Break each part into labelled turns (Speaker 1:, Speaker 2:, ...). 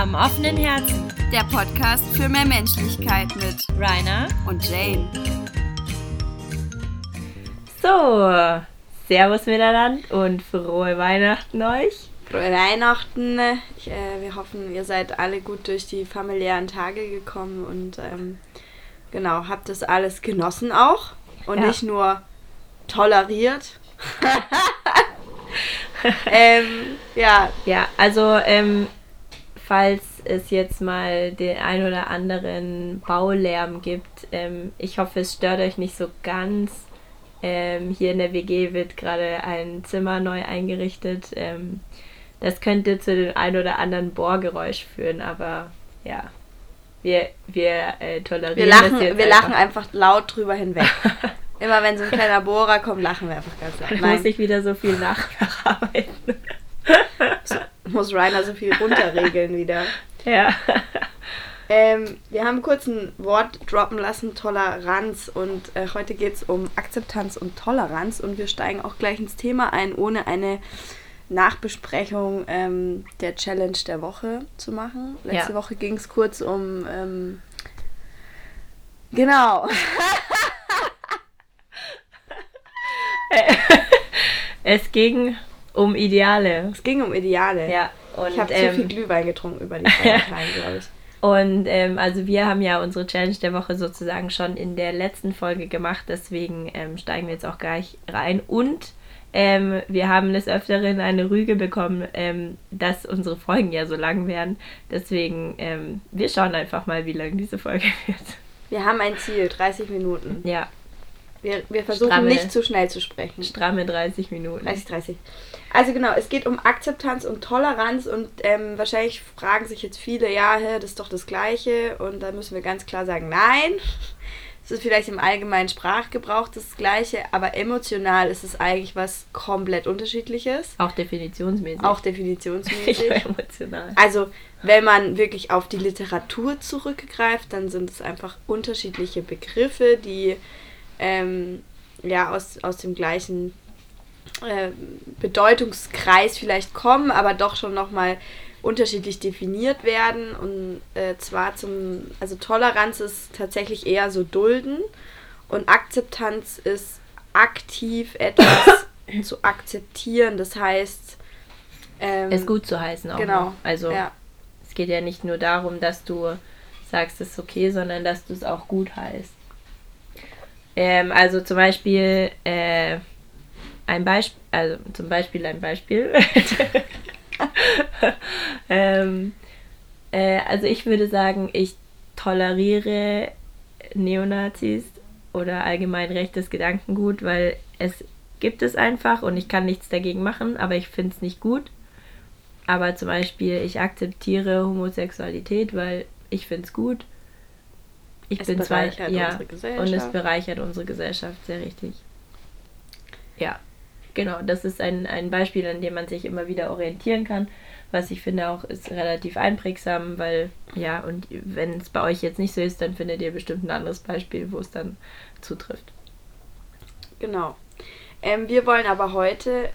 Speaker 1: Am offenen Herzen.
Speaker 2: Der Podcast für mehr Menschlichkeit mit
Speaker 1: Rainer
Speaker 2: und Jane.
Speaker 1: So, Servus miteinander und frohe Weihnachten euch.
Speaker 2: Frohe Weihnachten. Ich, äh, wir hoffen, ihr seid alle gut durch die familiären Tage gekommen und ähm, genau, habt das alles genossen auch und
Speaker 1: Ja.
Speaker 2: nicht nur toleriert. ähm, ja,
Speaker 1: Ja, also ähm, falls es jetzt mal den ein oder anderen Baulärm gibt, ähm, ich hoffe, es stört euch nicht so ganz. Ähm, hier in der WG wird gerade ein Zimmer neu eingerichtet. Ähm, das könnte zu dem ein oder anderen Bohrgeräusch führen, aber ja, wir, wir äh, tolerieren
Speaker 2: wir
Speaker 1: das
Speaker 2: lachen,
Speaker 1: jetzt
Speaker 2: wir
Speaker 1: einfach.
Speaker 2: lachen einfach laut drüber hinweg. Immer wenn so ein kleiner Bohrer kommt, lachen wir einfach ganz laut.
Speaker 1: Dann muss ich wieder so viel nach nacharbeiten.
Speaker 2: Muss Rainer so viel runterregeln wieder.
Speaker 1: ja.
Speaker 2: Ähm, wir haben kurz ein Wort droppen lassen, Toleranz. Und äh, heute geht es um Akzeptanz und Toleranz. Und wir steigen auch gleich ins Thema ein, ohne eine Nachbesprechung ähm, der Challenge der Woche zu machen. Letzte
Speaker 1: Ja.
Speaker 2: Woche ging es kurz um... Ähm, genau.
Speaker 1: Es ging um Ideale.
Speaker 2: Es ging um Ideale.
Speaker 1: Ja. Und,
Speaker 2: ich habe
Speaker 1: ähm,
Speaker 2: zu viel Glühwein getrunken über die Feiertage, glaube ich.
Speaker 1: Und ähm, also wir haben ja unsere Challenge der Woche sozusagen schon in der letzten Folge gemacht, deswegen ähm, steigen wir jetzt auch gleich rein. Und ähm, wir haben des Öfteren eine Rüge bekommen, ähm, dass unsere Folgen ja so lang werden. Deswegen, ähm, wir schauen einfach mal, wie lang diese Folge wird.
Speaker 2: Wir haben ein Ziel, 30 Minuten.
Speaker 1: Ja,
Speaker 2: Wir, wir versuchen
Speaker 1: Stramme.
Speaker 2: nicht zu schnell zu sprechen.
Speaker 1: stramme 30 Minuten.
Speaker 2: 30, 30. Also genau, es geht um Akzeptanz und Toleranz und ähm, wahrscheinlich fragen sich jetzt viele, ja, hä, das ist doch das Gleiche und da müssen wir ganz klar sagen, nein. Es ist vielleicht im allgemeinen Sprachgebrauch das Gleiche, aber emotional ist es eigentlich was komplett Unterschiedliches.
Speaker 1: Auch definitionsmäßig.
Speaker 2: Auch definitionsmäßig.
Speaker 1: emotional.
Speaker 2: Also, wenn man wirklich auf die Literatur zurückgreift, dann sind es einfach unterschiedliche Begriffe, die ähm, ja aus, aus dem gleichen äh, Bedeutungskreis vielleicht kommen, aber doch schon nochmal unterschiedlich definiert werden. Und äh, zwar zum, also Toleranz ist tatsächlich eher so dulden und Akzeptanz ist aktiv etwas zu akzeptieren. Das heißt, ähm,
Speaker 1: Es gut zu heißen auch.
Speaker 2: Genau.
Speaker 1: Noch. Also
Speaker 2: ja.
Speaker 1: es geht ja nicht nur darum, dass du sagst, es ist okay, sondern dass du es auch gut heißt. Ähm, also zum Beispiel äh, ein Beispiel, also zum Beispiel ein Beispiel. ähm, äh, also ich würde sagen, ich toleriere Neonazis oder allgemein rechtes Gedankengut, weil es gibt es einfach und ich kann nichts dagegen machen, aber ich finde es nicht gut. Aber zum Beispiel, ich akzeptiere Homosexualität, weil ich finde es gut. Ich
Speaker 2: Es
Speaker 1: bin zwar, ja,
Speaker 2: unsere Gesellschaft.
Speaker 1: und es bereichert unsere Gesellschaft sehr richtig. Ja, genau, das ist ein, ein Beispiel, an dem man sich immer wieder orientieren kann, was ich finde auch ist relativ einprägsam, weil, ja, und wenn es bei euch jetzt nicht so ist, dann findet ihr bestimmt ein anderes Beispiel, wo es dann zutrifft.
Speaker 2: Genau. Ähm, wir wollen aber heute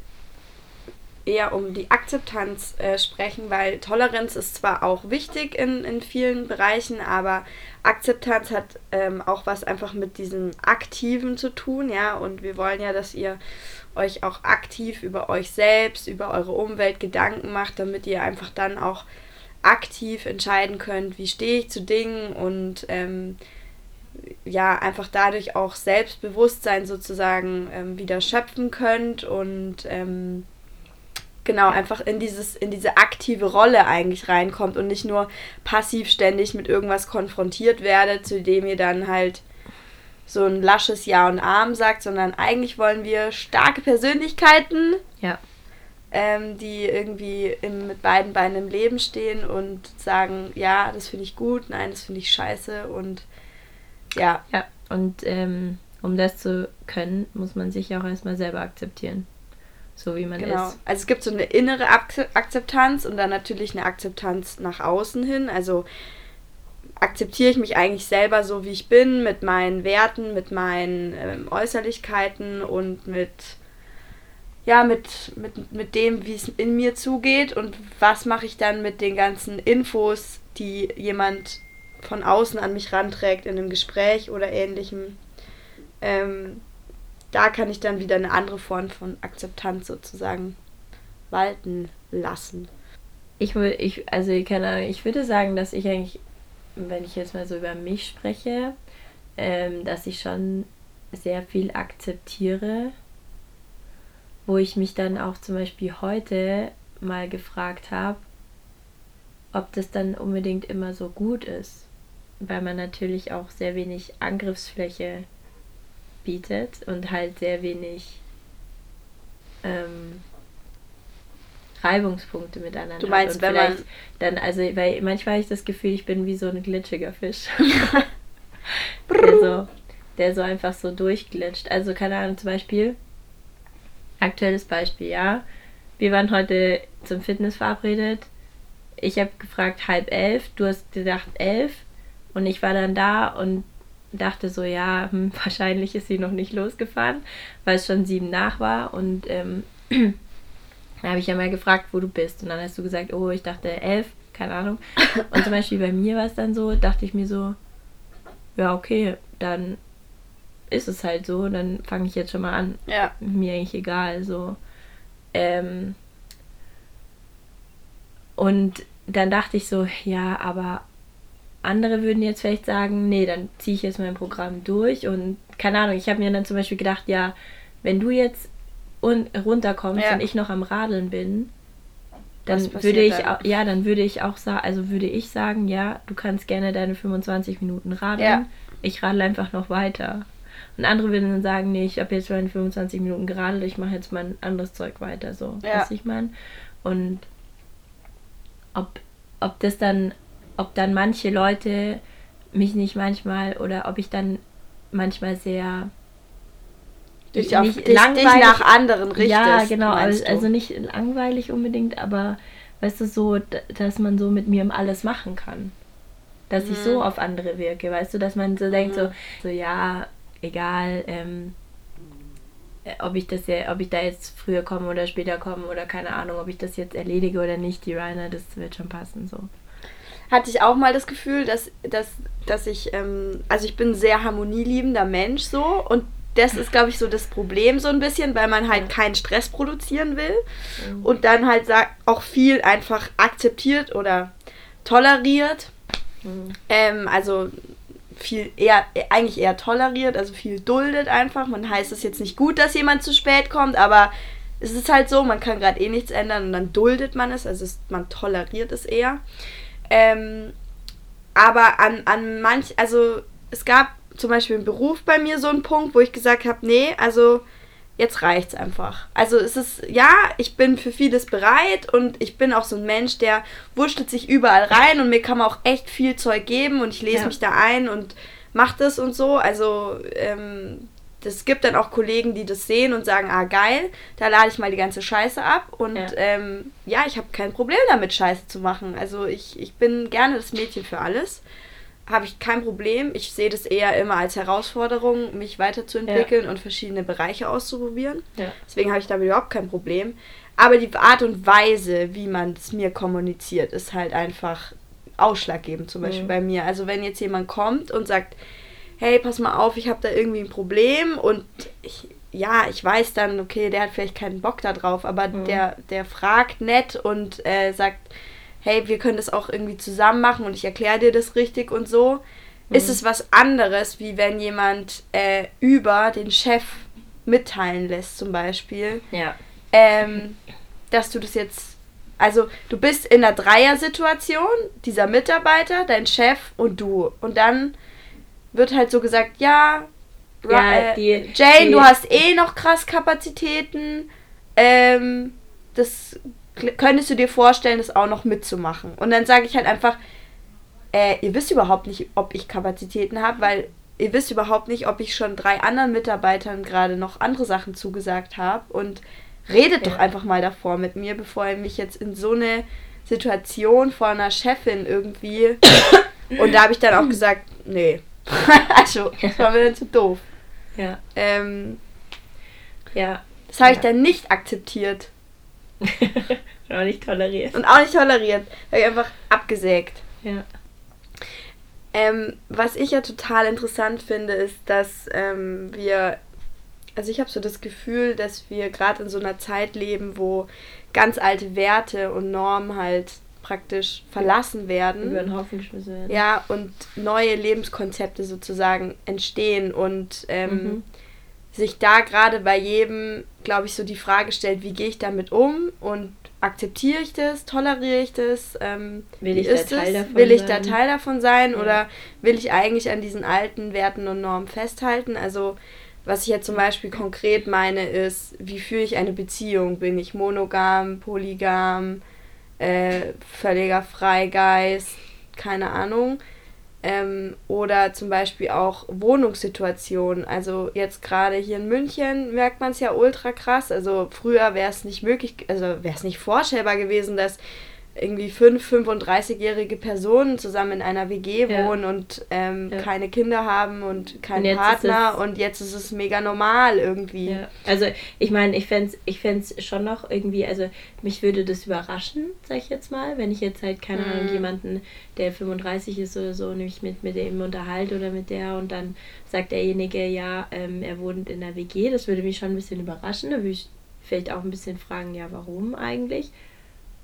Speaker 2: eher um die Akzeptanz äh, sprechen, weil Toleranz ist zwar auch wichtig in, in vielen Bereichen, aber Akzeptanz hat ähm, auch was einfach mit diesem Aktiven zu tun, ja, und wir wollen ja, dass ihr euch auch aktiv über euch selbst, über eure Umwelt Gedanken macht, damit ihr einfach dann auch aktiv entscheiden könnt, wie stehe ich zu Dingen und ähm, ja, einfach dadurch auch Selbstbewusstsein sozusagen ähm, wieder schöpfen könnt und ähm, genau einfach in dieses in diese aktive Rolle eigentlich reinkommt und nicht nur passiv ständig mit irgendwas konfrontiert werdet, zu dem ihr dann halt so ein lasches Ja und Arm sagt, sondern eigentlich wollen wir starke Persönlichkeiten,
Speaker 1: Ja,
Speaker 2: ähm, die irgendwie im, mit beiden Beinen im Leben stehen und sagen, ja, das finde ich gut, nein, das finde ich scheiße und ja,
Speaker 1: ja. Und ähm, um das zu können, muss man sich auch erstmal selber akzeptieren. So wie man
Speaker 2: Genau.
Speaker 1: ist.
Speaker 2: Also es gibt so eine innere Akze- Akzeptanz und dann natürlich eine Akzeptanz nach außen hin. Also akzeptiere ich mich eigentlich selber so, wie ich bin, mit meinen Werten, mit meinen ähm, Äußerlichkeiten und mit ja, mit, mit, mit dem, wie es in mir zugeht und was mache ich dann mit den ganzen Infos, die jemand von außen an mich ranträgt in einem Gespräch oder ähnlichem. Ähm, da kann ich dann wieder eine andere Form von Akzeptanz sozusagen walten lassen.
Speaker 1: Ich würde, ich, also keine Ahnung, ich würde sagen, dass ich eigentlich, wenn ich jetzt mal so über mich spreche, ähm, dass ich schon sehr viel akzeptiere, wo ich mich dann auch zum Beispiel heute mal gefragt habe, ob das dann unbedingt immer so gut ist, weil man natürlich auch sehr wenig Angriffsfläche bietet und halt sehr wenig ähm, Reibungspunkte miteinander. Du meinst, wenn man dann also weil manchmal habe ich das Gefühl, ich bin wie so ein glitschiger Fisch. der so der so einfach so durchglitscht. Also keine Ahnung, zum Beispiel aktuelles Beispiel, ja. Wir waren heute zum Fitness verabredet. Ich habe gefragt halb elf, du hast gedacht elf und ich war dann da und dachte so, ja, hm, wahrscheinlich ist sie noch nicht losgefahren, weil es schon sieben nach war und ähm, dann habe ich ja mal gefragt, wo du bist und dann hast du gesagt, oh, ich dachte elf, keine Ahnung. Und zum Beispiel bei mir war es dann so, dachte ich mir so, ja, okay, dann ist es halt so, dann fange ich jetzt schon mal an. Ja. Mir eigentlich egal, so. Ähm, und dann dachte ich so, ja, aber andere würden jetzt vielleicht sagen, nee, dann ziehe ich jetzt mein Programm durch und keine Ahnung, ich habe mir dann zum Beispiel gedacht, ja, wenn du jetzt runterkommst ja. und ich noch am Radeln bin, dann würde ich dann? Auch, ja, dann würde ich auch sagen, also würde ich sagen, ja, du kannst gerne deine 25 Minuten radeln. Ja. Ich radle einfach noch weiter. Und andere würden dann sagen, nee, ich habe jetzt schon 25 Minuten geradelt, ich mache jetzt mein anderes Zeug weiter, so, ja. was ich meine. Und ob, ob das dann, ob dann manche Leute mich nicht manchmal oder ob ich dann manchmal sehr dich, auf, nicht dich, langweilig, dich nach anderen richtest. Ja, genau, also, also nicht langweilig unbedingt, aber weißt du, so, dass man so mit mir alles machen kann. Dass mhm. ich so mhm. auf andere wirke, weißt du, dass man so denkt, so, mhm. so ja, egal, ähm, äh, ob ich das ja, ob ich da jetzt früher komme oder später komme oder keine Ahnung, ob ich das jetzt erledige oder nicht, die Rainer, das wird schon passen so.
Speaker 2: Hatte ich auch mal das Gefühl, dass, dass, dass ich, ähm, also ich bin ein sehr harmonieliebender Mensch so und das ist, glaube ich, so das Problem so ein bisschen, weil man halt keinen Stress produzieren will mhm. und dann halt auch viel einfach akzeptiert oder toleriert. Mhm. Ähm, also viel eher, eigentlich eher toleriert, also viel duldet einfach. Man heißt es jetzt nicht gut, dass jemand zu spät kommt, aber es ist halt so, man kann gerade eh nichts ändern und dann duldet man es, also es, man toleriert es eher. Ähm, aber an, an manch, also es gab zum Beispiel im Beruf bei mir so einen Punkt, wo ich gesagt habe, nee, also jetzt reicht's einfach. Also es ist, ja, ich bin für vieles bereit und ich bin auch so ein Mensch, der wurschtelt sich überall rein und mir kann man auch echt viel Zeug geben und ich lese ja. mich da ein und mache das und so. Also ähm, das gibt dann auch Kollegen, die das sehen und sagen, ah geil, da lade ich mal die ganze Scheiße ab und ja, ähm, ja ich habe kein Problem damit, Scheiße zu machen. Also ich, ich bin gerne das Mädchen für alles habe ich kein Problem. Ich sehe das eher immer als Herausforderung, mich weiterzuentwickeln ja. und verschiedene Bereiche auszuprobieren. Ja. Deswegen habe ich damit überhaupt kein Problem. Aber die Art und Weise, wie man es mir kommuniziert, ist halt einfach ausschlaggebend, zum Beispiel mhm. bei mir. Also wenn jetzt jemand kommt und sagt, hey, pass mal auf, ich habe da irgendwie ein Problem und ich, ja, ich weiß dann, okay, der hat vielleicht keinen Bock da drauf, aber mhm. der, der fragt nett und äh, sagt, hey, wir können das auch irgendwie zusammen machen und ich erkläre dir das richtig und so, mhm. ist es was anderes, wie wenn jemand äh, über den Chef mitteilen lässt, zum Beispiel. Ja. Ähm, dass du das jetzt. Also, du bist in einer Dreier-Situation, dieser Mitarbeiter, dein Chef und du. Und dann wird halt so gesagt, ja, ja äh, die, Jane, die, du hast eh noch krass Kapazitäten. Ähm, das könntest du dir vorstellen, das auch noch mitzumachen? Und dann sage ich halt einfach, äh, ihr wisst überhaupt nicht, ob ich Kapazitäten habe, weil ihr wisst überhaupt nicht, ob ich schon drei anderen Mitarbeitern gerade noch andere Sachen zugesagt habe. Und redet ja. doch einfach mal davor mit mir, bevor ihr mich jetzt in so eine Situation vor einer Chefin irgendwie. Und da habe ich dann auch gesagt, nee. also, das war mir dann zu doof. Ja. Ähm,
Speaker 1: ja,
Speaker 2: Das habe ich dann nicht akzeptiert.
Speaker 1: und auch nicht toleriert.
Speaker 2: Und auch nicht toleriert. Habe ich einfach abgesägt.
Speaker 1: Ja.
Speaker 2: Ähm, was ich ja total interessant finde, ist, dass ähm, wir, also ich habe so das Gefühl, dass wir gerade in so einer Zeit leben, wo ganz alte Werte und Normen halt praktisch verlassen werden.
Speaker 1: Über den Haufen geschmissen werden.
Speaker 2: Ja, und neue Lebenskonzepte sozusagen entstehen und ähm, mhm. Sich da gerade bei jedem, glaube ich, so die Frage stellt, wie gehe ich damit um und akzeptiere ich das, toleriere ich das, ähm,
Speaker 1: will ich, da Teil, davon
Speaker 2: will ich sein? da Teil davon sein ja. oder will ich eigentlich an diesen alten Werten und Normen festhalten? Also was ich jetzt zum Beispiel konkret meine, ist, wie führe ich eine Beziehung? Bin ich monogam, polygam, äh, völliger Freigeist, keine Ahnung. Ähm, oder zum Beispiel auch Wohnungssituationen. Also jetzt gerade hier in München merkt man es ja ultra krass. Also früher wäre es nicht möglich, also wäre es nicht vorstellbar gewesen, dass irgendwie fünf, 35-jährige Personen zusammen in einer WG wohnen ja. und ähm, ja. keine Kinder haben und keinen und Partner und jetzt ist es mega normal irgendwie.
Speaker 1: Ja. Also ich meine, ich fände es ich fänd's schon noch irgendwie, also mich würde das überraschen, sag ich jetzt mal, wenn ich jetzt halt, keine mhm. Ahnung, jemanden, der 35 ist oder so, nämlich mit, mit dem unterhalte oder mit der und dann sagt derjenige, ja, ähm, er wohnt in der WG, das würde mich schon ein bisschen überraschen, da würde ich vielleicht auch ein bisschen fragen, ja, warum eigentlich?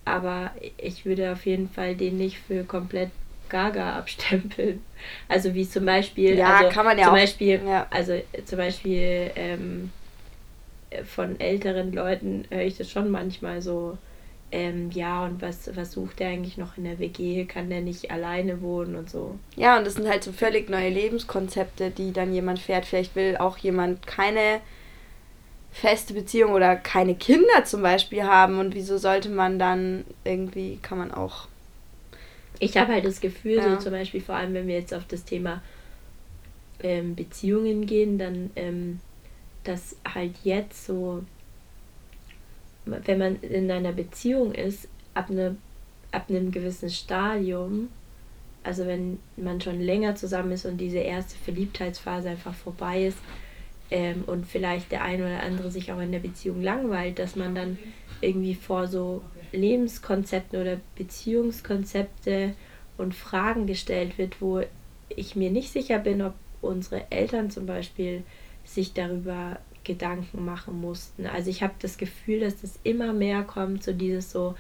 Speaker 1: Aber ich würde auf jeden Fall den nicht für komplett gaga abstempeln. Also wie zum Beispiel,
Speaker 2: ja,
Speaker 1: also
Speaker 2: kann man ja
Speaker 1: zum
Speaker 2: auch,
Speaker 1: Beispiel,
Speaker 2: ja.
Speaker 1: also zum Beispiel ähm, von älteren Leuten höre ich das schon manchmal so, ähm, ja, und was, was sucht der eigentlich noch in der WG? Kann der nicht alleine wohnen und so?
Speaker 2: Ja, und das sind halt so völlig neue Lebenskonzepte, die dann jemand fährt. Vielleicht will auch jemand keine feste Beziehung oder keine Kinder zum Beispiel haben und wieso sollte man dann irgendwie, kann man auch.
Speaker 1: Ich habe halt das Gefühl, ja. so zum Beispiel vor allem, wenn wir jetzt auf das Thema ähm, Beziehungen gehen, dann, ähm, dass halt jetzt so, wenn man in einer Beziehung ist, ab, ne, ab einem gewissen Stadium, also wenn man schon länger zusammen ist und diese erste Verliebtheitsphase einfach vorbei ist, ähm, und vielleicht der eine oder andere sich auch in der Beziehung langweilt, dass man dann irgendwie vor so Lebenskonzepten oder Beziehungskonzepte und Fragen gestellt wird, wo ich mir nicht sicher bin, ob unsere Eltern zum Beispiel sich darüber Gedanken machen mussten. Also ich habe das Gefühl, dass das immer mehr kommt, so dieses so,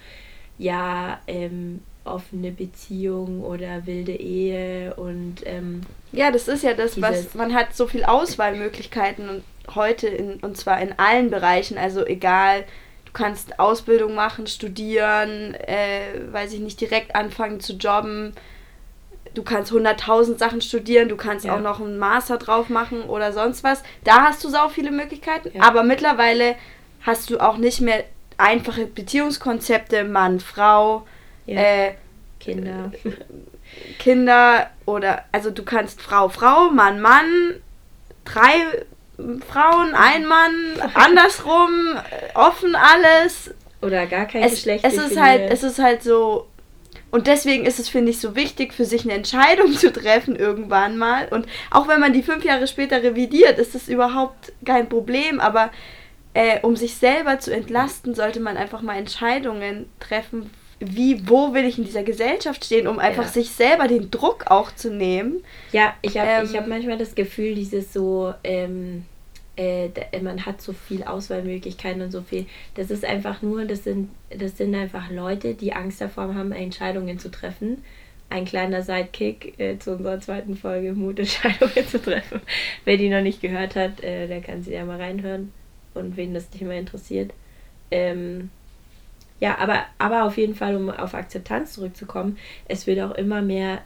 Speaker 1: ja, ähm, offene Beziehung oder wilde Ehe und ähm,
Speaker 2: ja, das ist ja das, was man hat so viel Auswahlmöglichkeiten und heute in, und zwar in allen Bereichen, also egal, du kannst Ausbildung machen, studieren, äh, weiß ich nicht, direkt anfangen zu jobben. Du kannst 100.000 Sachen studieren, du kannst ja. auch noch einen Master drauf machen oder sonst was. Da hast du sau viele Möglichkeiten, ja. aber mittlerweile hast du auch nicht mehr einfache Beziehungskonzepte, Mann, Frau, ja. Äh,
Speaker 1: Kinder.
Speaker 2: Kinder oder, also du kannst Frau, Frau, Mann, Mann, drei Frauen, ein Mann, andersrum, offen alles.
Speaker 1: Oder gar kein
Speaker 2: es,
Speaker 1: Geschlecht.
Speaker 2: Es ist halt, es ist halt so. Und deswegen ist es, finde ich, so wichtig, für sich eine Entscheidung zu treffen irgendwann mal. Und auch wenn man die fünf Jahre später revidiert, ist das überhaupt kein Problem. Aber äh, um sich selber zu entlasten, sollte man einfach mal Entscheidungen treffen, wie, wo will ich in dieser Gesellschaft stehen, um einfach ja. sich selber den Druck auch zu nehmen.
Speaker 1: Ja, ich habe ähm, hab manchmal das Gefühl, dieses so, ähm, äh, man hat so viel Auswahlmöglichkeiten und so viel. Das ist einfach nur, das sind, das sind einfach Leute, die Angst davor haben, Entscheidungen zu treffen. Ein kleiner Sidekick äh, zu unserer zweiten Folge, Mut, Entscheidungen zu treffen. Wer die noch nicht gehört hat, äh, der kann sie ja mal reinhören. Und wen das nicht mehr interessiert. Ähm, ja, aber, aber auf jeden Fall, um auf Akzeptanz zurückzukommen, es wird auch immer mehr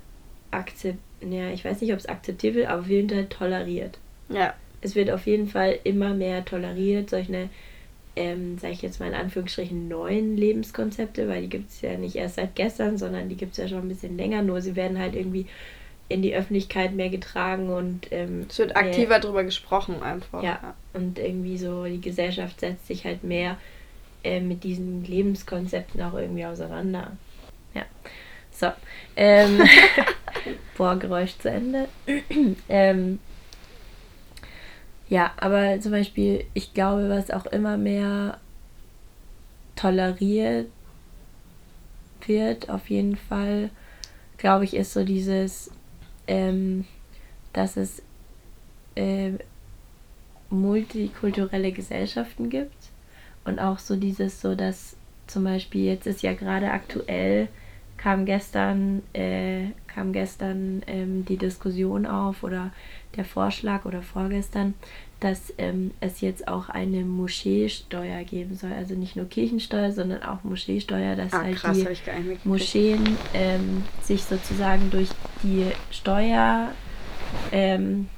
Speaker 1: akzept, ja, ich weiß nicht, ob es akzeptiert wird, aber auf jeden Fall toleriert.
Speaker 2: Ja.
Speaker 1: Es wird auf jeden Fall immer mehr toleriert, solche, ähm, sage ich jetzt mal in Anführungsstrichen, neuen Lebenskonzepte, weil die gibt es ja nicht erst seit gestern, sondern die gibt es ja schon ein bisschen länger, nur sie werden halt irgendwie in die Öffentlichkeit mehr getragen und ähm,
Speaker 2: es wird aktiver mehr, drüber gesprochen einfach.
Speaker 1: Ja, ja, und irgendwie so die Gesellschaft setzt sich halt mehr äh, mit diesen Lebenskonzepten auch irgendwie auseinander. Ja. So. Ähm, Bohrgeräusch zu Ende. ähm, Ja, aber zum Beispiel, ich glaube, was auch immer mehr toleriert wird, auf jeden Fall, glaube ich, ist so dieses, ähm, dass es äh, multikulturelle Gesellschaften gibt und auch so dieses, so dass zum Beispiel jetzt ist ja gerade aktuell, kam gestern, äh, kam gestern ähm, die Diskussion auf oder der Vorschlag oder vorgestern, dass ähm, es jetzt auch eine Moscheesteuer geben soll. Also nicht nur Kirchensteuer, sondern auch Moscheesteuer, dass ah, halt krass, die Moscheen ähm, sich sozusagen durch die Steuer ähm,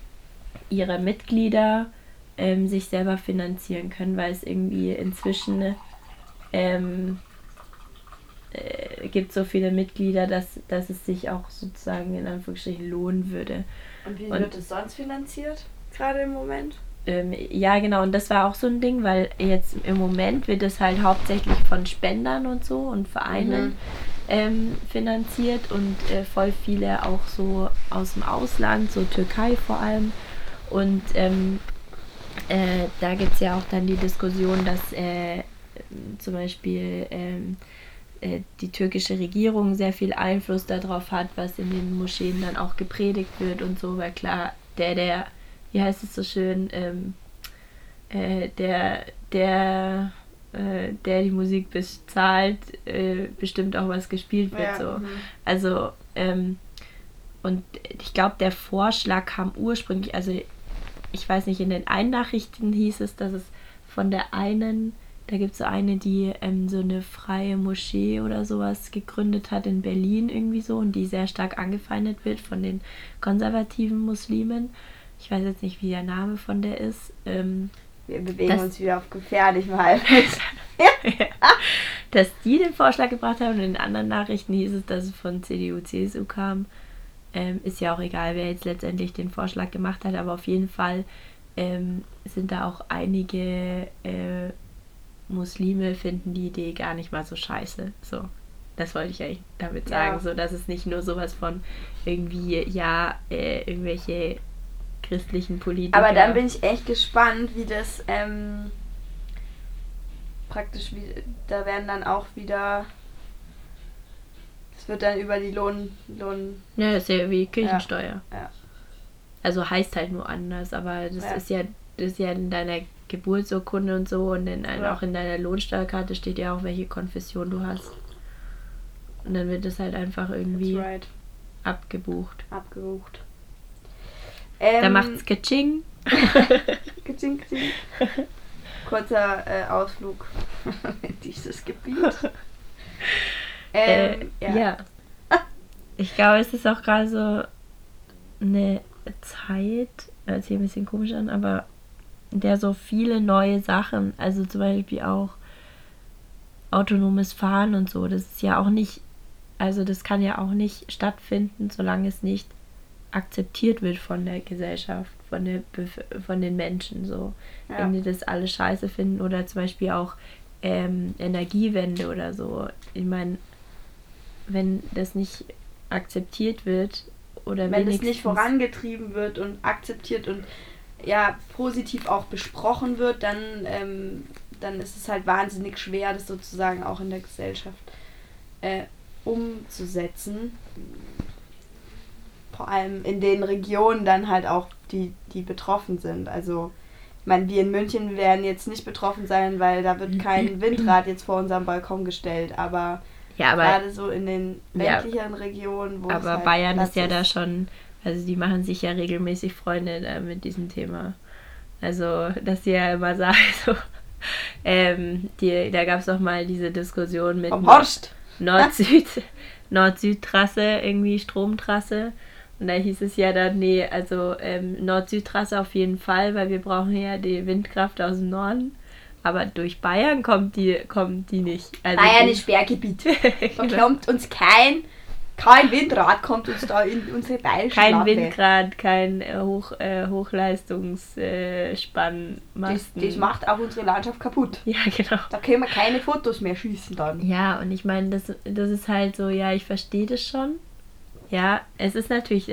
Speaker 1: ihrer Mitglieder ähm, sich selber finanzieren können, weil es irgendwie inzwischen ähm, äh, gibt so viele Mitglieder, dass, dass es sich auch sozusagen in Anführungsstrichen lohnen würde.
Speaker 2: Und wie und, wird es sonst finanziert, gerade im Moment?
Speaker 1: Ähm, ja, genau, und das war auch so ein Ding, weil jetzt im Moment wird es halt hauptsächlich von Spendern und so und Vereinen mhm. ähm, finanziert und äh, voll viele auch so aus dem Ausland, so Türkei vor allem. Und ähm, äh, da gibt es ja auch dann die Diskussion, dass äh, zum Beispiel ähm, äh, die türkische Regierung sehr viel Einfluss darauf hat, was in den Moscheen dann auch gepredigt wird und so, weil klar, der, der, wie heißt es so schön, ähm, äh, der, der, äh, der die Musik bezahlt, äh, bestimmt auch was gespielt wird. Ja, so. Mhm. Also, ähm, und ich glaube, der Vorschlag kam ursprünglich, also ich weiß nicht, in den einen Nachrichten hieß es, dass es von der einen da gibt es so eine, die ähm, so eine freie Moschee oder sowas gegründet hat in Berlin irgendwie so und die sehr stark angefeindet wird von den konservativen Muslimen. Ich weiß jetzt nicht, wie der Name von der ist. Ähm,
Speaker 2: Wir bewegen dass, uns wieder auf gefährlichem Halbwissen.
Speaker 1: ja, dass die den Vorschlag gebracht haben und in anderen Nachrichten hieß es, dass es von CDU, CSU kam. Ähm, ist ja auch egal, wer jetzt letztendlich den Vorschlag gemacht hat, aber auf jeden Fall ähm, sind da auch einige äh, Muslime finden die Idee gar nicht mal so scheiße. So, das wollte ich eigentlich damit sagen. Ja. So, dass es nicht nur sowas von irgendwie, ja, äh, irgendwelche christlichen Politiker.
Speaker 2: Aber dann bin ich echt gespannt, wie das ähm, praktisch, wie, da werden dann auch wieder. Es wird dann über die Lohn. Lohn
Speaker 1: ja, das ist ja wie Kirchensteuer. Ja. ja. Also heißt halt nur anders, aber das ja. ist ja das ist ja in deiner Geburtsurkunde und so und in, ja. auch in deiner Lohnsteuerkarte steht ja auch, welche Konfession du hast. Und dann wird es halt einfach irgendwie right. abgebucht.
Speaker 2: Abgebucht.
Speaker 1: Ähm, da macht's Kaching.
Speaker 2: Kaching, Kaching. Kurzer äh, Ausflug in dieses Gebiet.
Speaker 1: Ähm, äh, ja. ja. Ich glaube, es ist auch gerade so eine Zeit, hört sich ein bisschen komisch an, aber der so viele neue Sachen, also zum Beispiel auch autonomes Fahren und so, das ist ja auch nicht, also das kann ja auch nicht stattfinden, solange es nicht akzeptiert wird von der Gesellschaft, von, der, von den Menschen so. Ja. Wenn die das alle scheiße finden oder zum Beispiel auch ähm, Energiewende oder so. Ich meine, wenn das nicht akzeptiert wird oder
Speaker 2: wenn es nicht vorangetrieben wird und akzeptiert und ja positiv auch besprochen wird, dann, ähm, dann ist es halt wahnsinnig schwer, das sozusagen auch in der Gesellschaft äh, umzusetzen. Vor allem in den Regionen dann halt auch, die, die betroffen sind. Also, ich meine, wir in München werden jetzt nicht betroffen sein, weil da wird kein Windrad jetzt vor unserem Balkon gestellt, aber, ja, aber gerade so in den ländlicheren ja, Regionen,
Speaker 1: wo Aber halt Bayern ist ja ist, da schon also die machen sich ja regelmäßig Freunde äh, mit diesem Thema. Also, dass sie ja immer sagen, so, ähm, die, da gab es auch mal diese Diskussion mit Nord-Süd, Nord-Süd-Trasse, irgendwie Stromtrasse. Und da hieß es ja dann, nee, also ähm, Nord-Süd-Trasse auf jeden Fall, weil wir brauchen ja die Windkraft aus dem Norden. Aber durch Bayern kommt die, kommt die nicht.
Speaker 2: Also Bayern ist Sperrgebiet. Da kommt uns kein kein Windrad kommt uns da in unsere bayerische
Speaker 1: Kein Lande. Windrad, kein äh, Hoch, äh, Hochleistungsspannmasten.
Speaker 2: Äh, das, das macht auch unsere Landschaft kaputt.
Speaker 1: Ja, genau.
Speaker 2: Da können wir keine Fotos mehr schießen dann.
Speaker 1: Ja, und ich meine, das, das ist halt so, ja, ich verstehe das schon. Ja, es ist natürlich,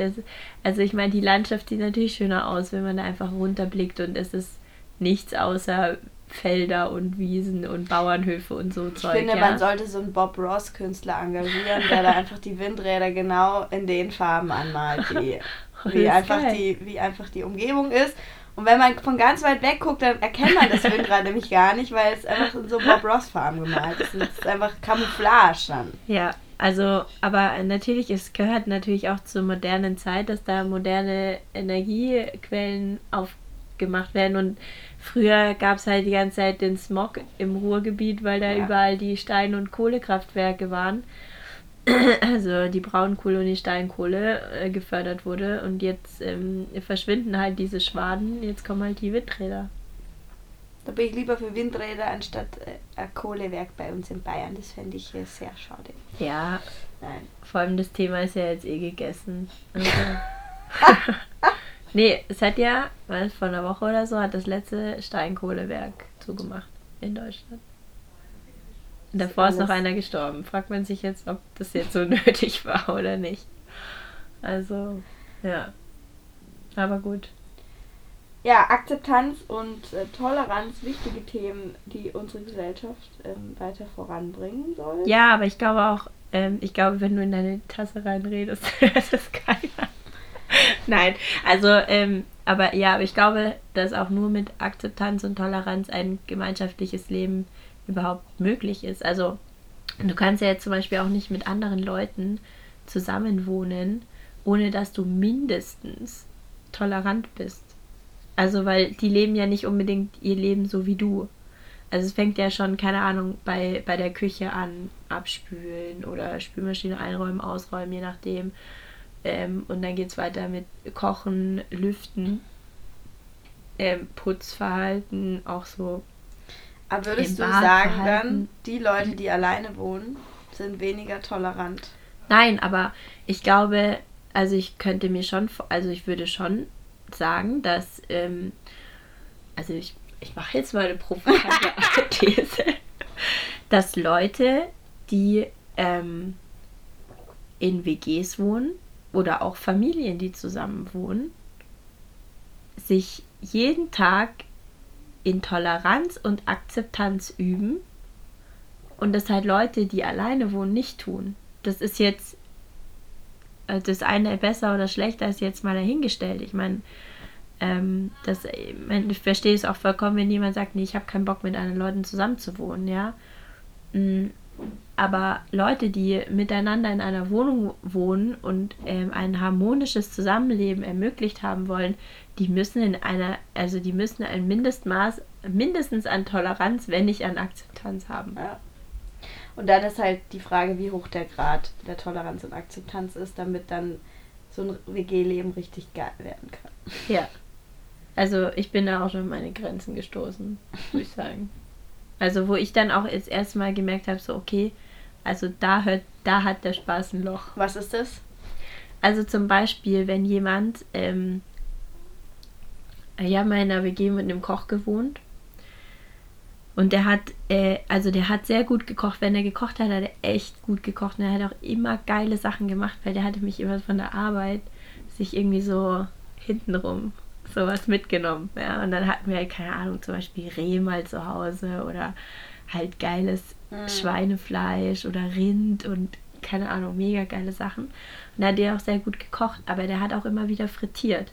Speaker 1: also ich meine, die Landschaft sieht natürlich schöner aus, wenn man da einfach runterblickt und es ist nichts außer Felder und Wiesen und Bauernhöfe und so
Speaker 2: ich Zeug. Ich finde, ja. man sollte so einen Bob Ross-Künstler engagieren, der da einfach die Windräder genau in den Farben anmalt, wie, wie, einfach die, wie einfach die Umgebung ist. Und wenn man von ganz weit weg guckt, dann erkennt man das Windrad nämlich gar nicht, weil es einfach in so Bob Ross-Farben gemalt ist. Es ist einfach Camouflage dann.
Speaker 1: Ja, also, aber natürlich, es gehört natürlich auch zur modernen Zeit, dass da moderne Energiequellen aufgemacht werden. Und früher gab es halt die ganze Zeit den Smog im Ruhrgebiet, weil da ja. überall die Stein- und Kohlekraftwerke waren. also die Braunkohle und die Steinkohle äh, gefördert wurde und jetzt ähm, verschwinden halt diese Schwaden, jetzt kommen halt die Windräder.
Speaker 2: Da bin ich lieber für Windräder anstatt äh, ein Kohlewerk bei uns in Bayern. Das fände ich äh, sehr schade.
Speaker 1: Ja. Nein. Vor allem das Thema ist ja jetzt eh gegessen. Also. nee, es hat ja, was, vor einer Woche oder so, hat das letzte Steinkohlewerk zugemacht in Deutschland. Davor ist noch einer gestorben. Fragt man sich jetzt, ob das jetzt so nötig war oder nicht. Also, ja. Aber gut.
Speaker 2: Ja, Akzeptanz und äh, Toleranz, wichtige Themen, die unsere Gesellschaft ähm, weiter voranbringen sollen.
Speaker 1: Ja, aber ich glaube auch, ähm, ich glaube, wenn du in deine Tasse reinredest, hört es keiner. Nein, also, ähm, aber ja, aber ich glaube, dass auch nur mit Akzeptanz und Toleranz ein gemeinschaftliches Leben überhaupt möglich ist. Also du kannst ja jetzt zum Beispiel auch nicht mit anderen Leuten zusammenwohnen, ohne dass du mindestens tolerant bist. Also weil die leben ja nicht unbedingt ihr Leben so wie du. Also es fängt ja schon, keine Ahnung, bei, bei der Küche an, abspülen oder Spülmaschine einräumen, ausräumen, je nachdem. Ähm, und dann geht es weiter mit Kochen, Lüften, ähm, Putzverhalten, auch so
Speaker 2: aber würdest du sagen dann, die Leute, die alleine wohnen, sind weniger tolerant?
Speaker 1: Nein, aber ich glaube, also ich könnte mir schon, also ich würde schon sagen, dass, ähm, also ich, ich mache jetzt mal eine provokante These, dass Leute, die ähm, in WGs wohnen oder auch Familien, die zusammen wohnen, sich jeden Tag in Toleranz und Akzeptanz üben und das halt Leute, die alleine wohnen, nicht tun. Das ist jetzt äh, das eine besser oder schlechter ist jetzt mal dahingestellt. Ich meine, ähm, das, ich verstehe es auch vollkommen, wenn jemand sagt, nee, ich habe keinen Bock mit anderen Leuten zusammenzuwohnen, ja. Aber Leute, die miteinander in einer Wohnung wohnen und ähm, ein harmonisches Zusammenleben ermöglicht haben wollen, die müssen in einer, also die müssen ein Mindestmaß, mindestens an Toleranz, wenn nicht an Akzeptanz haben.
Speaker 2: Ja. Und dann ist halt die Frage, wie hoch der Grad der Toleranz und Akzeptanz ist, damit dann so ein WG-Leben richtig geil werden kann.
Speaker 1: Ja. Also ich bin da auch schon meine Grenzen gestoßen, würde ich sagen. Also wo ich dann auch das erste Mal gemerkt habe, so okay, also da hört, da hat der Spaß ein Loch.
Speaker 2: Was ist das?
Speaker 1: Also zum Beispiel, wenn jemand, ähm, ich habe mal in einer WG mit einem Koch gewohnt und der hat, äh, also der hat sehr gut gekocht. Wenn er gekocht hat, hat er echt gut gekocht. Und er hat auch immer geile Sachen gemacht, weil der hatte mich immer von der Arbeit sich irgendwie so hintenrum sowas mitgenommen. Ja? Und dann hatten wir halt, keine Ahnung, zum Beispiel Reh mal zu Hause oder halt geiles mhm. Schweinefleisch oder Rind und keine Ahnung, mega geile Sachen. Und er hat der auch sehr gut gekocht, aber der hat auch immer wieder frittiert.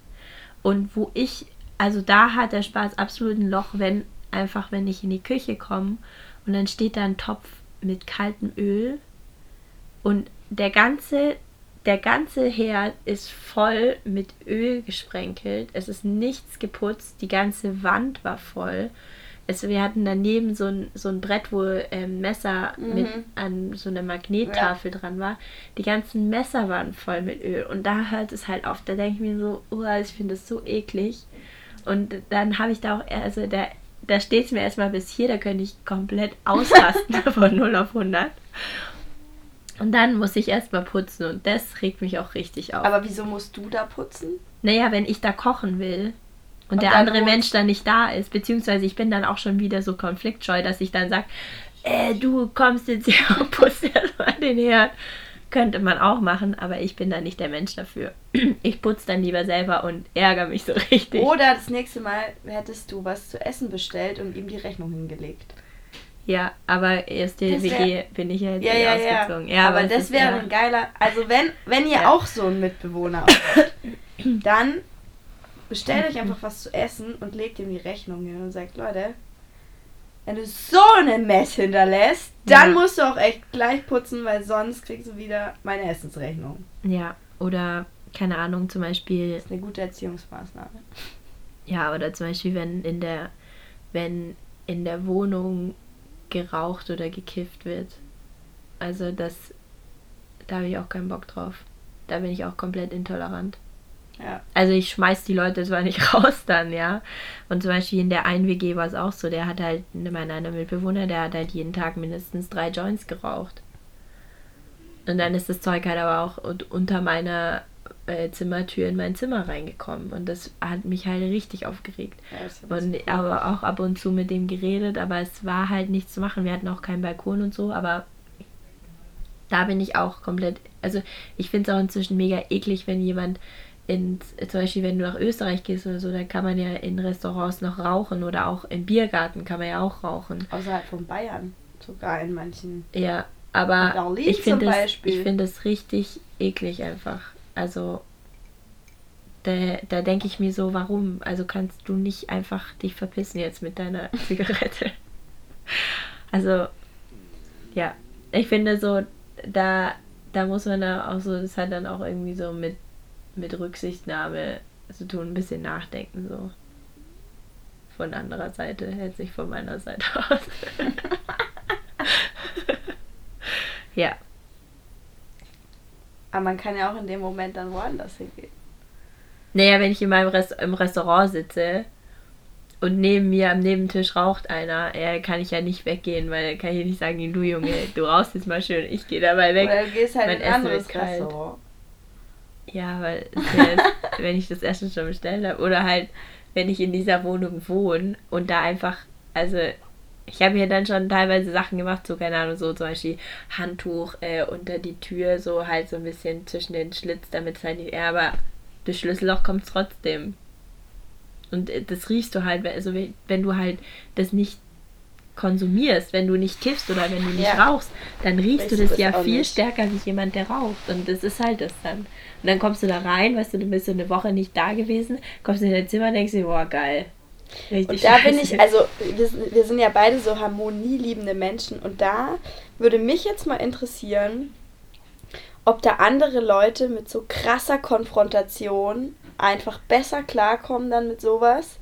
Speaker 1: Und wo ich, also da hat der Spaß absolut ein Loch, wenn einfach, wenn ich in die Küche komme und dann steht da ein Topf mit kaltem Öl und der ganze, der ganze Herd ist voll mit Öl gesprenkelt. Es ist nichts geputzt, die ganze Wand war voll es, wir hatten daneben so ein, so ein Brett, wo ähm, Messer mhm. mit an so einer Magnettafel ja. dran war. Die ganzen Messer waren voll mit Öl. Und da hört es halt auf. Da denke ich mir so, oh, ich finde das so eklig. Und dann habe ich da auch, also da, da steht es mir erstmal bis hier, da könnte ich komplett ausrasten von 0 auf 100. Und dann muss ich erstmal putzen und das regt mich auch richtig auf.
Speaker 2: Aber wieso musst du da putzen?
Speaker 1: Naja, wenn ich da kochen will, und, und der andere Mensch dann nicht da ist. Beziehungsweise ich bin dann auch schon wieder so konfliktscheu, dass ich dann sage, äh, du kommst jetzt hier und putzt erstmal den Herd. könnte man auch machen, aber ich bin da nicht der Mensch dafür. Ich putze dann lieber selber und ärgere mich so richtig.
Speaker 2: Oder das nächste Mal hättest du was zu essen bestellt und ihm die Rechnung hingelegt.
Speaker 1: Ja, aber erst die WG bin ich ja jetzt
Speaker 2: ja,
Speaker 1: eh
Speaker 2: ja,
Speaker 1: ausgezogen.
Speaker 2: Ja,
Speaker 1: Ja,
Speaker 2: aber
Speaker 1: es
Speaker 2: das wäre ein geiler. Also wenn, wenn ihr
Speaker 1: Ja.
Speaker 2: auch so einen Mitbewohner habt, dann bestellt euch einfach was zu essen und legt ihm die Rechnung hin und sagt, Leute, wenn du so eine Mess hinterlässt, dann musst du auch echt gleich putzen, weil sonst kriegst du wieder meine Essensrechnung.
Speaker 1: Ja, oder keine Ahnung, zum Beispiel
Speaker 2: Das ist eine gute Erziehungsmaßnahme.
Speaker 1: Ja, oder zum Beispiel, wenn in der, wenn in der Wohnung geraucht oder gekifft wird. Also das, da habe ich auch keinen Bock drauf. Da bin ich auch komplett intolerant.
Speaker 2: Ja.
Speaker 1: Also ich schmeiß die Leute zwar nicht raus dann, ja. Und zum Beispiel in der einen WG war es auch so, der hat halt, mein einer Mitbewohner, der hat halt jeden Tag mindestens drei Joints geraucht. Und dann ist das Zeug halt aber auch un- unter meiner äh, Zimmertür in mein Zimmer reingekommen. Und das hat mich halt richtig aufgeregt.
Speaker 2: Ja, das
Speaker 1: Und aber auch ab und zu mit dem geredet, aber es war halt nichts zu machen. Wir hatten auch keinen Balkon und so, aber da bin ich auch komplett. Also ich finde es auch inzwischen mega eklig, wenn jemand ins, zum Beispiel wenn du nach Österreich gehst oder so, dann kann man ja in Restaurants noch rauchen oder auch im Biergarten kann man ja auch rauchen.
Speaker 2: außerhalb von Bayern. Sogar in manchen.
Speaker 1: Ja,
Speaker 2: In
Speaker 1: aber ich finde ich finde es richtig eklig einfach. Also da, da denke ich mir so, warum? Also kannst du nicht einfach dich verpissen jetzt mit deiner Zigarette? Also ja, ich finde so, da da muss man da auch so, das hat dann auch irgendwie so mit mit Rücksichtnahme zu tun, ein bisschen nachdenken so. Von anderer Seite, jetzt nicht von meiner Seite aus. ja.
Speaker 2: Aber man kann ja auch in dem Moment dann woanders hingehen.
Speaker 1: Naja, wenn ich in meinem Rest im Restaurant sitze und neben mir am Nebentisch raucht einer, ja, kann ich ja nicht weggehen, weil dann kann ich nicht sagen, du Junge, du rauchst jetzt mal schön, ich gehe dabei weg.
Speaker 2: Oder du gehst halt
Speaker 1: Mein
Speaker 2: in ein anderes. Restaurant.
Speaker 1: Ja, weil jetzt, wenn ich das Essen schon bestellt habe oder halt, wenn ich in dieser Wohnung wohne und da einfach, also ich habe mir dann schon teilweise Sachen gemacht, so keine Ahnung, so zum Beispiel Handtuch äh, unter die Tür, so halt so ein bisschen zwischen den Schlitz, damit es halt nicht, ja, aber durch Schlüsselloch kommt es trotzdem. Und äh, das riechst du halt, also wenn du halt das nicht konsumierst, wenn du nicht kiffst oder wenn du nicht
Speaker 2: Ja.
Speaker 1: rauchst, dann riechst du das
Speaker 2: das
Speaker 1: ja viel
Speaker 2: nicht.
Speaker 1: stärker wie jemand, der raucht. Und das ist halt das dann. Und dann kommst du da rein, weißt du, du bist so eine Woche nicht da gewesen, kommst in dein Zimmer und denkst dir, boah, geil. Richtig
Speaker 2: Und da bin
Speaker 1: scheiße.
Speaker 2: ich, also wir, sind- wir sind ja beide so harmonieliebende Menschen und da würde mich jetzt mal interessieren, ob da andere Leute mit so krasser Konfrontation einfach besser klarkommen dann mit sowas,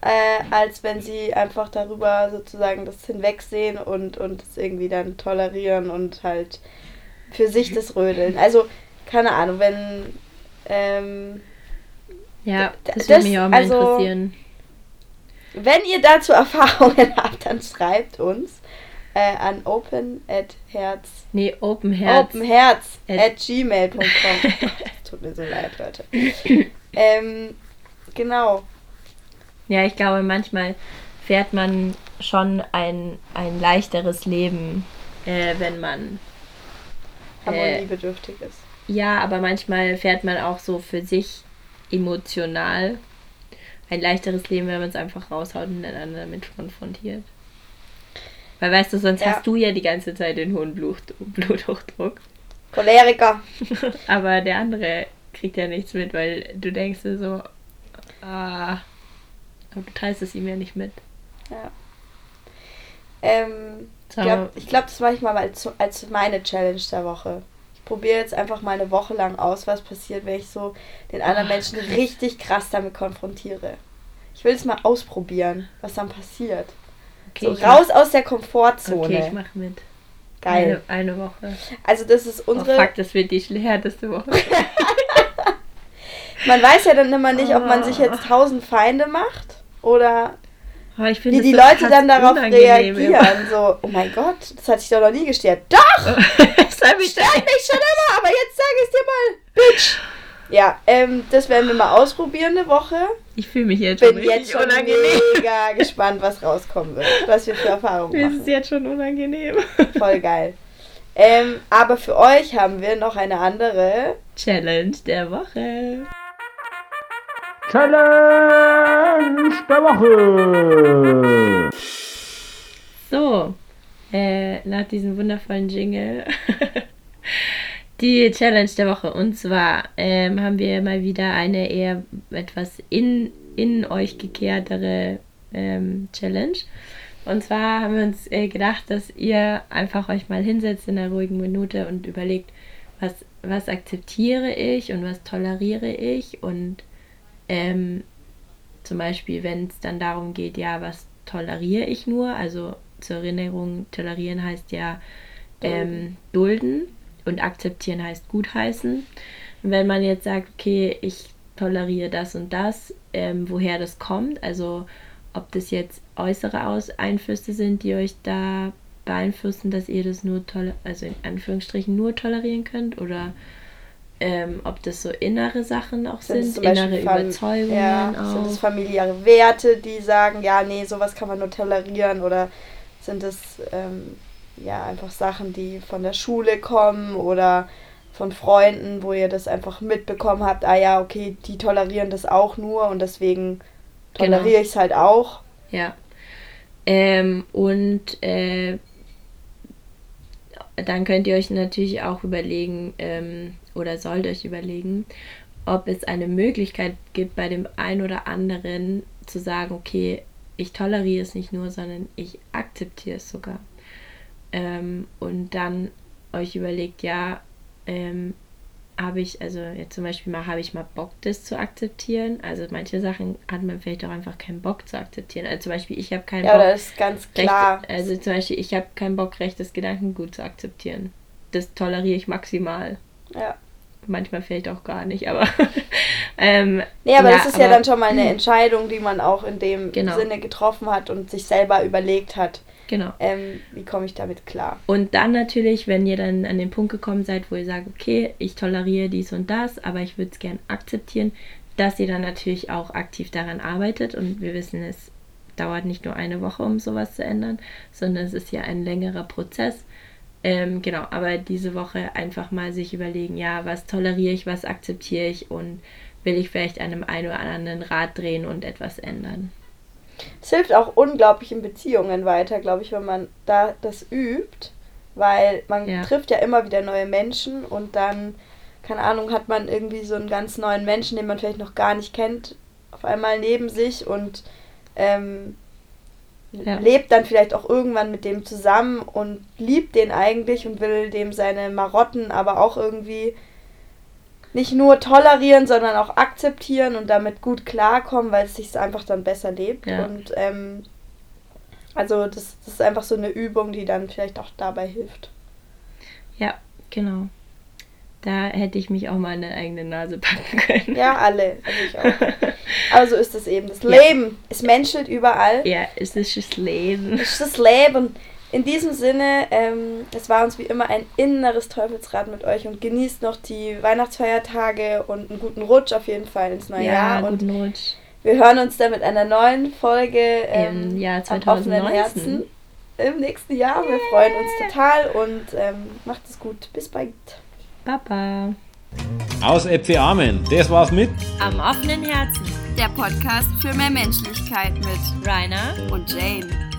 Speaker 2: äh, als wenn sie einfach darüber sozusagen das hinwegsehen und, und es irgendwie dann tolerieren und halt für sich das rödeln. Also, keine Ahnung, wenn ähm,
Speaker 1: Ja, das,
Speaker 2: das-
Speaker 1: würde mich auch mal
Speaker 2: also-
Speaker 1: interessieren.
Speaker 2: Wenn ihr dazu Erfahrungen habt, dann schreibt uns äh, an open at herz,
Speaker 1: Nee, Open Herz.
Speaker 2: openherz
Speaker 1: At-
Speaker 2: at gmail.com. Tut mir so leid, Leute. ähm, genau.
Speaker 1: Ja, ich glaube, manchmal fährt man schon ein, ein leichteres Leben, äh, wenn man. Äh,
Speaker 2: Harmoniebedürftig ist.
Speaker 1: ja, aber manchmal fährt man auch so für sich emotional ein leichteres Leben, wenn man es einfach raushaut und den anderen damit konfrontiert. Weil weißt du, sonst
Speaker 2: Ja.
Speaker 1: hast du ja die ganze Zeit den hohen Blut, Bluthochdruck.
Speaker 2: Choleriker.
Speaker 1: Aber der andere kriegt ja nichts mit, weil du denkst dir so, ah, aber du teilst es ihm ja nicht mit.
Speaker 2: Ja. Ähm, ich
Speaker 1: So.
Speaker 2: glaube, ich glaub, das mache ich mal als, als meine Challenge der Woche. Probiere jetzt einfach mal eine Woche lang aus, was passiert, wenn ich so den anderen
Speaker 1: Ah,
Speaker 2: Menschen richtig krass damit konfrontiere. Ich will es mal ausprobieren, was dann passiert.
Speaker 1: Okay,
Speaker 2: so raus aus der
Speaker 1: Mach,
Speaker 2: Komfortzone.
Speaker 1: okay, ich mach mit.
Speaker 2: Geil.
Speaker 1: Eine, eine Woche.
Speaker 2: Also das ist
Speaker 1: Oh
Speaker 2: unsere.
Speaker 1: fuck, das wird die härteste Woche.
Speaker 2: man weiß ja dann immer nicht, ob man sich
Speaker 1: Oh.
Speaker 2: jetzt tausend Feinde macht oder
Speaker 1: Oh, ich finde
Speaker 2: wie die
Speaker 1: das
Speaker 2: Leute dann darauf reagieren. So, oh mein Gott, das hatte ich doch noch nie gestört. Doch!
Speaker 1: mich
Speaker 2: Stört mich schon immer, aber jetzt sage ich dir mal, Bitch. Ja, ähm, das werden wir mal ausprobieren eine Woche.
Speaker 1: Ich fühle mich jetzt schon
Speaker 2: Bin jetzt schon
Speaker 1: unangenehm.
Speaker 2: mega gespannt, was rauskommen wird. Was wir für Erfahrungen
Speaker 1: Mir ist es
Speaker 2: machen.
Speaker 1: jetzt schon unangenehm.
Speaker 2: Voll geil. Ähm, aber für euch haben wir noch eine andere
Speaker 1: Challenge der Woche.
Speaker 3: Challenge der Woche.
Speaker 1: So, äh, nach diesem wundervollen Jingle. die Challenge der Woche. Und zwar ähm, haben wir mal wieder eine eher etwas in, in euch gekehrtere ähm, Challenge. Und zwar haben wir uns äh, gedacht, dass ihr einfach euch mal hinsetzt in einer ruhigen Minute und überlegt, was, was akzeptiere ich und was toleriere ich. Und ähm, zum Beispiel, wenn es dann darum geht, ja, was toleriere ich nur, also zur Erinnerung, tolerieren heißt ja ähm, dulden und akzeptieren heißt gutheißen. Und wenn man jetzt sagt, okay, ich toleriere das und das, ähm, woher das kommt, also ob das jetzt äußere Aus Einflüsse sind, die euch da beeinflussen, dass ihr das nur also in Anführungsstrichen nur tolerieren könnt oder ähm, ob das so innere Sachen auch sind, sind innere Überzeugungen
Speaker 2: ja, auch. Sind es familiäre Werte, die sagen, ja, nee, sowas kann man nur tolerieren oder sind es ähm, ja einfach Sachen, die von der Schule kommen oder von Freunden, wo ihr das einfach mitbekommen habt, ah ja, okay, die tolerieren das auch nur und deswegen genau. toleriere genau. ich es halt auch.
Speaker 1: Ja. Ähm, und äh, dann könnt ihr euch natürlich auch überlegen ähm, oder sollt euch überlegen, ob es eine Möglichkeit gibt, bei dem einen oder anderen zu sagen, okay, ich toleriere es nicht nur, sondern ich akzeptiere es sogar ähm, und dann euch überlegt, ja, ähm, habe ich, also jetzt zum Beispiel mal, habe ich mal Bock, das zu akzeptieren? Also manche Sachen hat man vielleicht auch einfach keinen Bock zu akzeptieren. Also zum Beispiel, ich habe keinen
Speaker 2: ja, Bock. Ja, das ist ganz klar.
Speaker 1: Recht, also zum Beispiel, ich habe keinen Bock, rechtes Gedankengut zu akzeptieren. Das toleriere ich maximal.
Speaker 2: Ja.
Speaker 1: Manchmal vielleicht auch gar nicht, aber. ähm,
Speaker 2: nee, aber ja, das ist aber, ja dann schon mal eine Entscheidung, die man auch in dem genau. Sinne getroffen hat und sich selber überlegt hat.
Speaker 1: Genau.
Speaker 2: Ähm, wie komme ich damit klar?
Speaker 1: Und dann natürlich, wenn ihr dann an den Punkt gekommen seid, wo ihr sagt, okay, ich toleriere dies und das, aber ich würde es gern akzeptieren, dass ihr dann natürlich auch aktiv daran arbeitet. Und wir wissen, es dauert nicht nur eine Woche, um sowas zu ändern, sondern es ist ja ein längerer Prozess. Ähm, genau, aber diese Woche einfach mal sich überlegen, ja, was toleriere ich, was akzeptiere ich und will ich vielleicht an einem einen oder anderen Rad drehen und etwas ändern.
Speaker 2: Es hilft auch unglaublich in Beziehungen weiter, glaube ich, wenn man da das übt, weil man ja. trifft ja immer wieder neue Menschen und dann, keine Ahnung, hat man irgendwie so einen ganz neuen Menschen, den man vielleicht noch gar nicht kennt, auf einmal neben sich und ähm, ja. lebt dann vielleicht auch irgendwann mit dem zusammen und liebt den eigentlich und will dem seine Marotten aber auch irgendwie nicht nur tolerieren, sondern auch akzeptieren und damit gut klarkommen, weil es sich einfach dann besser lebt. Ja. Und ähm, also das, das ist einfach so eine Übung, die dann vielleicht auch dabei hilft.
Speaker 1: Ja, genau. Da hätte ich mich auch mal in eine eigene Nase packen können.
Speaker 2: Ja, alle. Also. Aber so ist es eben. Das Leben. Ja. Es menschelt überall.
Speaker 1: Ja, es ist das Leben.
Speaker 2: Es ist das Leben. In diesem Sinne, ähm, es war uns wie immer ein inneres Teufelsrad mit euch und genießt noch die Weihnachtsfeiertage und einen guten Rutsch auf jeden Fall ins neue
Speaker 1: ja,
Speaker 2: Jahr.
Speaker 1: Und guten Rutsch.
Speaker 2: Wir hören uns dann mit einer neuen Folge
Speaker 1: ähm, im Jahr 2019. Herzen
Speaker 2: im nächsten Jahr. Wir freuen uns total und ähm, macht es gut. Bis bald.
Speaker 1: Baba.
Speaker 3: Aus Äpfel Amen. Das war's mit
Speaker 1: Am offenen Herzen.
Speaker 2: Der Podcast für mehr Menschlichkeit mit
Speaker 1: Rainer
Speaker 2: und Jane.